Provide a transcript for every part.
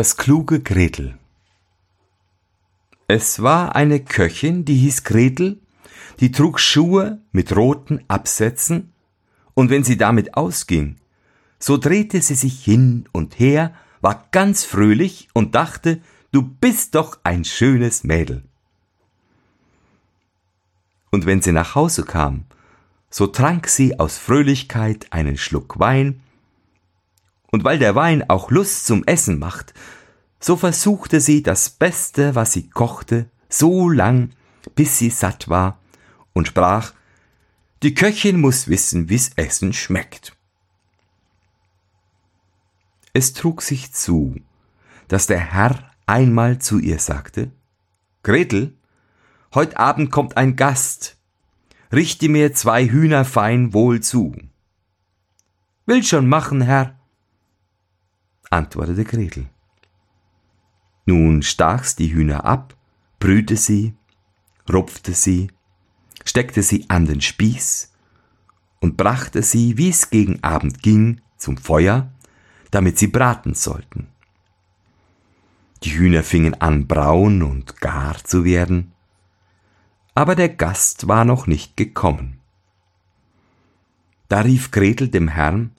Das kluge Gretel. Es war eine Köchin, die hieß Gretel, die trug Schuhe mit roten Absätzen, und wenn sie damit ausging, so drehte sie sich hin und her, war ganz fröhlich und dachte, du bist doch ein schönes Mädel. Und wenn sie nach Hause kam, so trank sie aus Fröhlichkeit einen Schluck Wein und weil der Wein auch Lust zum Essen macht, so versuchte sie das Beste, was sie kochte, so lang, bis sie satt war, und sprach, die Köchin muss wissen, wie's Essen schmeckt. Es trug sich zu, dass der Herr einmal zu ihr sagte, Gretel, heut Abend kommt ein Gast, richte mir zwei Hühner fein wohl zu. Will schon machen, Herr, antwortete Gretel. Nun stach's die Hühner ab, brühte sie, rupfte sie, steckte sie an den Spieß und brachte sie, wie's gegen Abend ging, zum Feuer, damit sie braten sollten. Die Hühner fingen an braun und gar zu werden, aber der Gast war noch nicht gekommen. Da rief Gretel dem Herrn,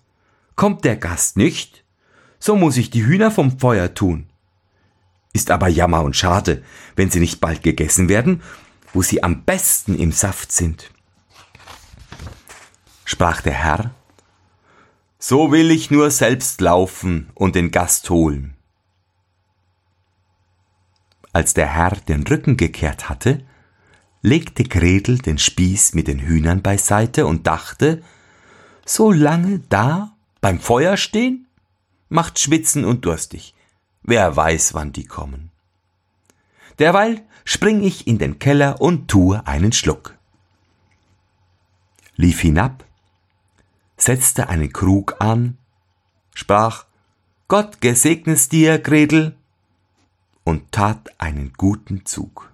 Kommt der Gast nicht? So muss ich die Hühner vom Feuer tun. Ist aber Jammer und schade, wenn sie nicht bald gegessen werden, wo sie am besten im Saft sind. Sprach der Herr, so will ich nur selbst laufen und den Gast holen. Als der Herr den Rücken gekehrt hatte, legte Gretel den Spieß mit den Hühnern beiseite und dachte, so lange da beim Feuer stehen? Macht schwitzen und durstig. Wer weiß, wann die kommen. Derweil spring ich in den Keller und tue einen Schluck. Lief hinab, setzte einen Krug an, sprach Gott gesegnes dir, Gretel, und tat einen guten Zug.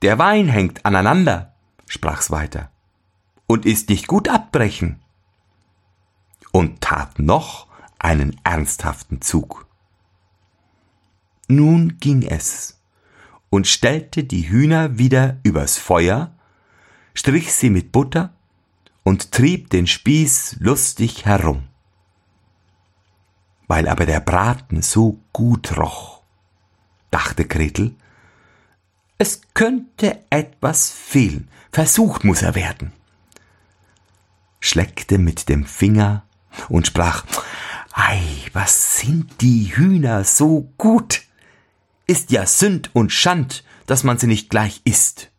Der Wein hängt aneinander, sprach's weiter, und ist nicht gut abbrechen und tat noch einen ernsthaften Zug. Nun ging es und stellte die Hühner wieder übers Feuer, strich sie mit Butter und trieb den Spieß lustig herum. Weil aber der Braten so gut roch, dachte Gretel, es könnte etwas fehlen, versucht muss er werden. Schleckte mit dem Finger und sprach, Ei, was sind die Hühner so gut? Ist ja Sünd und Schand, dass man sie nicht gleich isst.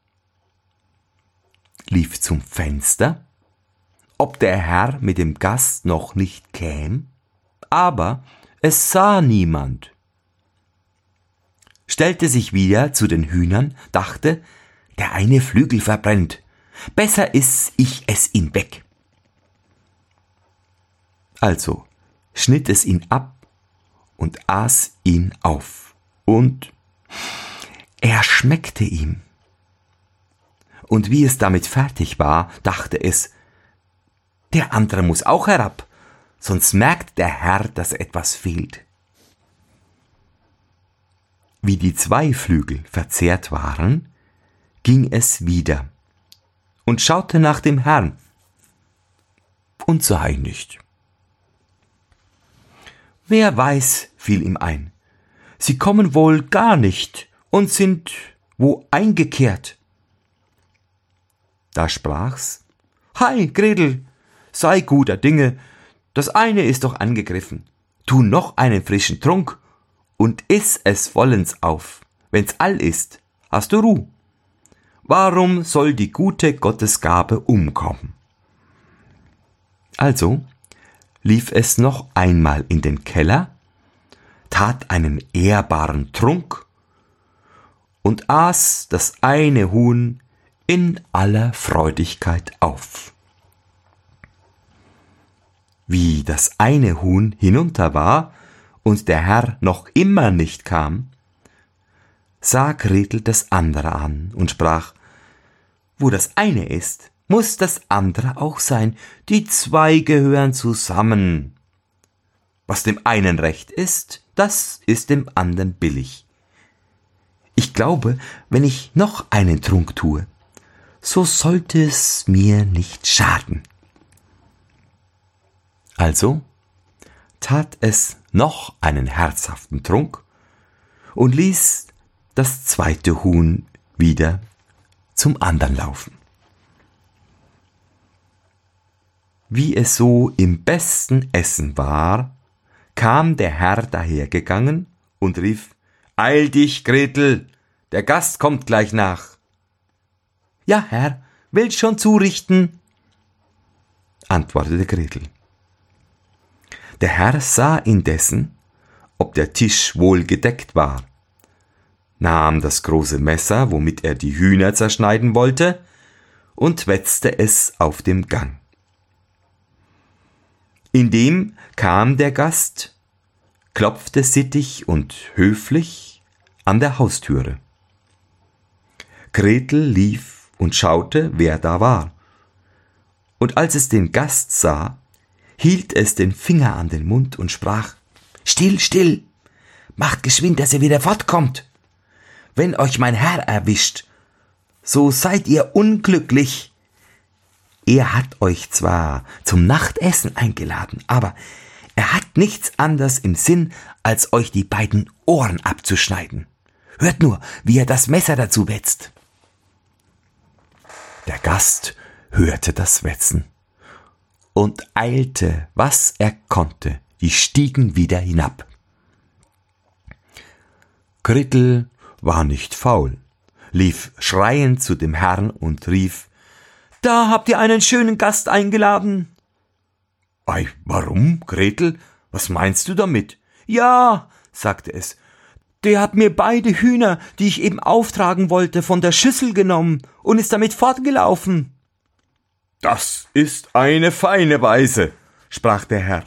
Lief zum Fenster, ob der Herr mit dem Gast noch nicht käm, aber es sah niemand. Stellte sich wieder zu den Hühnern, dachte, der eine Flügel verbrennt, besser ist ich es ihn weg. Also schnitt es ihn ab und aß ihn auf. Und er schmeckte ihm. Und wie es damit fertig war, dachte es, der andere muss auch herab, sonst merkt der Herr, dass etwas fehlt. Wie die zwei Flügel verzehrt waren, ging es wieder und schaute nach dem Herrn und sah ihn nicht. Wer weiß, fiel ihm ein. Sie kommen wohl gar nicht und sind wo eingekehrt. Da sprach's. Hi, Gretel, sei guter Dinge, das eine ist doch angegriffen. Tu noch einen frischen Trunk und iss es vollends auf. Wenn's all ist, hast du Ruh. Warum soll die gute Gottesgabe umkommen? Also lief es noch einmal in den Keller, tat einen ehrbaren Trunk und aß das eine Huhn in aller Freudigkeit auf. Wie das eine Huhn hinunter war und der Herr noch immer nicht kam, sah Gretel das andere an und sprach, wo das eine ist, muss das andere auch sein. Die zwei gehören zusammen. Was dem einen recht ist, das ist dem andern billig. Ich glaube, wenn ich noch einen Trunk tue, so sollte es mir nicht schaden. Also tat es noch einen herzhaften Trunk und ließ das zweite Huhn wieder zum andern laufen. Wie es so im besten Essen war, kam der Herr dahergegangen und rief Eil dich, Gretel, der Gast kommt gleich nach. Ja, Herr, will schon zurichten, antwortete Gretel. Der Herr sah indessen, ob der Tisch wohl gedeckt war, nahm das große Messer, womit er die Hühner zerschneiden wollte, und wetzte es auf dem Gang. Indem kam der Gast, klopfte sittig und höflich an der Haustüre. Gretel lief und schaute, wer da war. Und als es den Gast sah, hielt es den Finger an den Mund und sprach Still, still. Macht geschwind, dass er wieder fortkommt. Wenn euch mein Herr erwischt, so seid ihr unglücklich. Er hat euch zwar zum Nachtessen eingeladen, aber er hat nichts anders im Sinn, als euch die beiden Ohren abzuschneiden. Hört nur, wie er das Messer dazu wetzt. Der Gast hörte das Wetzen und eilte, was er konnte, die Stiegen wieder hinab. Krittel war nicht faul, lief schreiend zu dem Herrn und rief Da habt ihr einen schönen Gast eingeladen. Ei, warum, Gretel? Was meinst du damit? Ja, sagte es, der hat mir beide Hühner, die ich eben auftragen wollte, von der Schüssel genommen und ist damit fortgelaufen. Das ist eine feine Weise, sprach der Herr,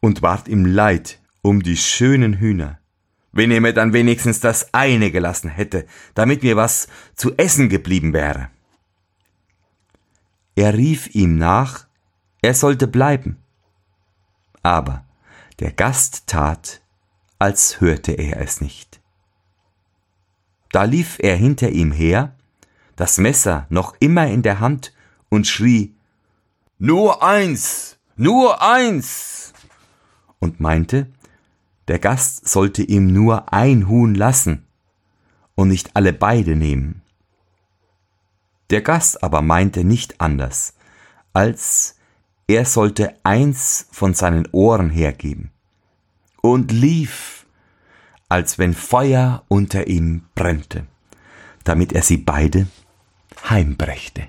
und ward ihm leid um die schönen Hühner. Wenn er mir dann wenigstens das eine gelassen hätte, damit mir was zu essen geblieben wäre. Er rief ihm nach, er sollte bleiben. Aber der Gast tat, als hörte er es nicht. Da lief er hinter ihm her, das Messer noch immer in der Hand, und schrie Nur eins, nur eins und meinte, der Gast sollte ihm nur ein Huhn lassen und nicht alle beide nehmen. Der Gast aber meinte nicht anders, als er sollte eins von seinen Ohren hergeben und lief, als wenn Feuer unter ihm brennte, damit er sie beide heimbrächte.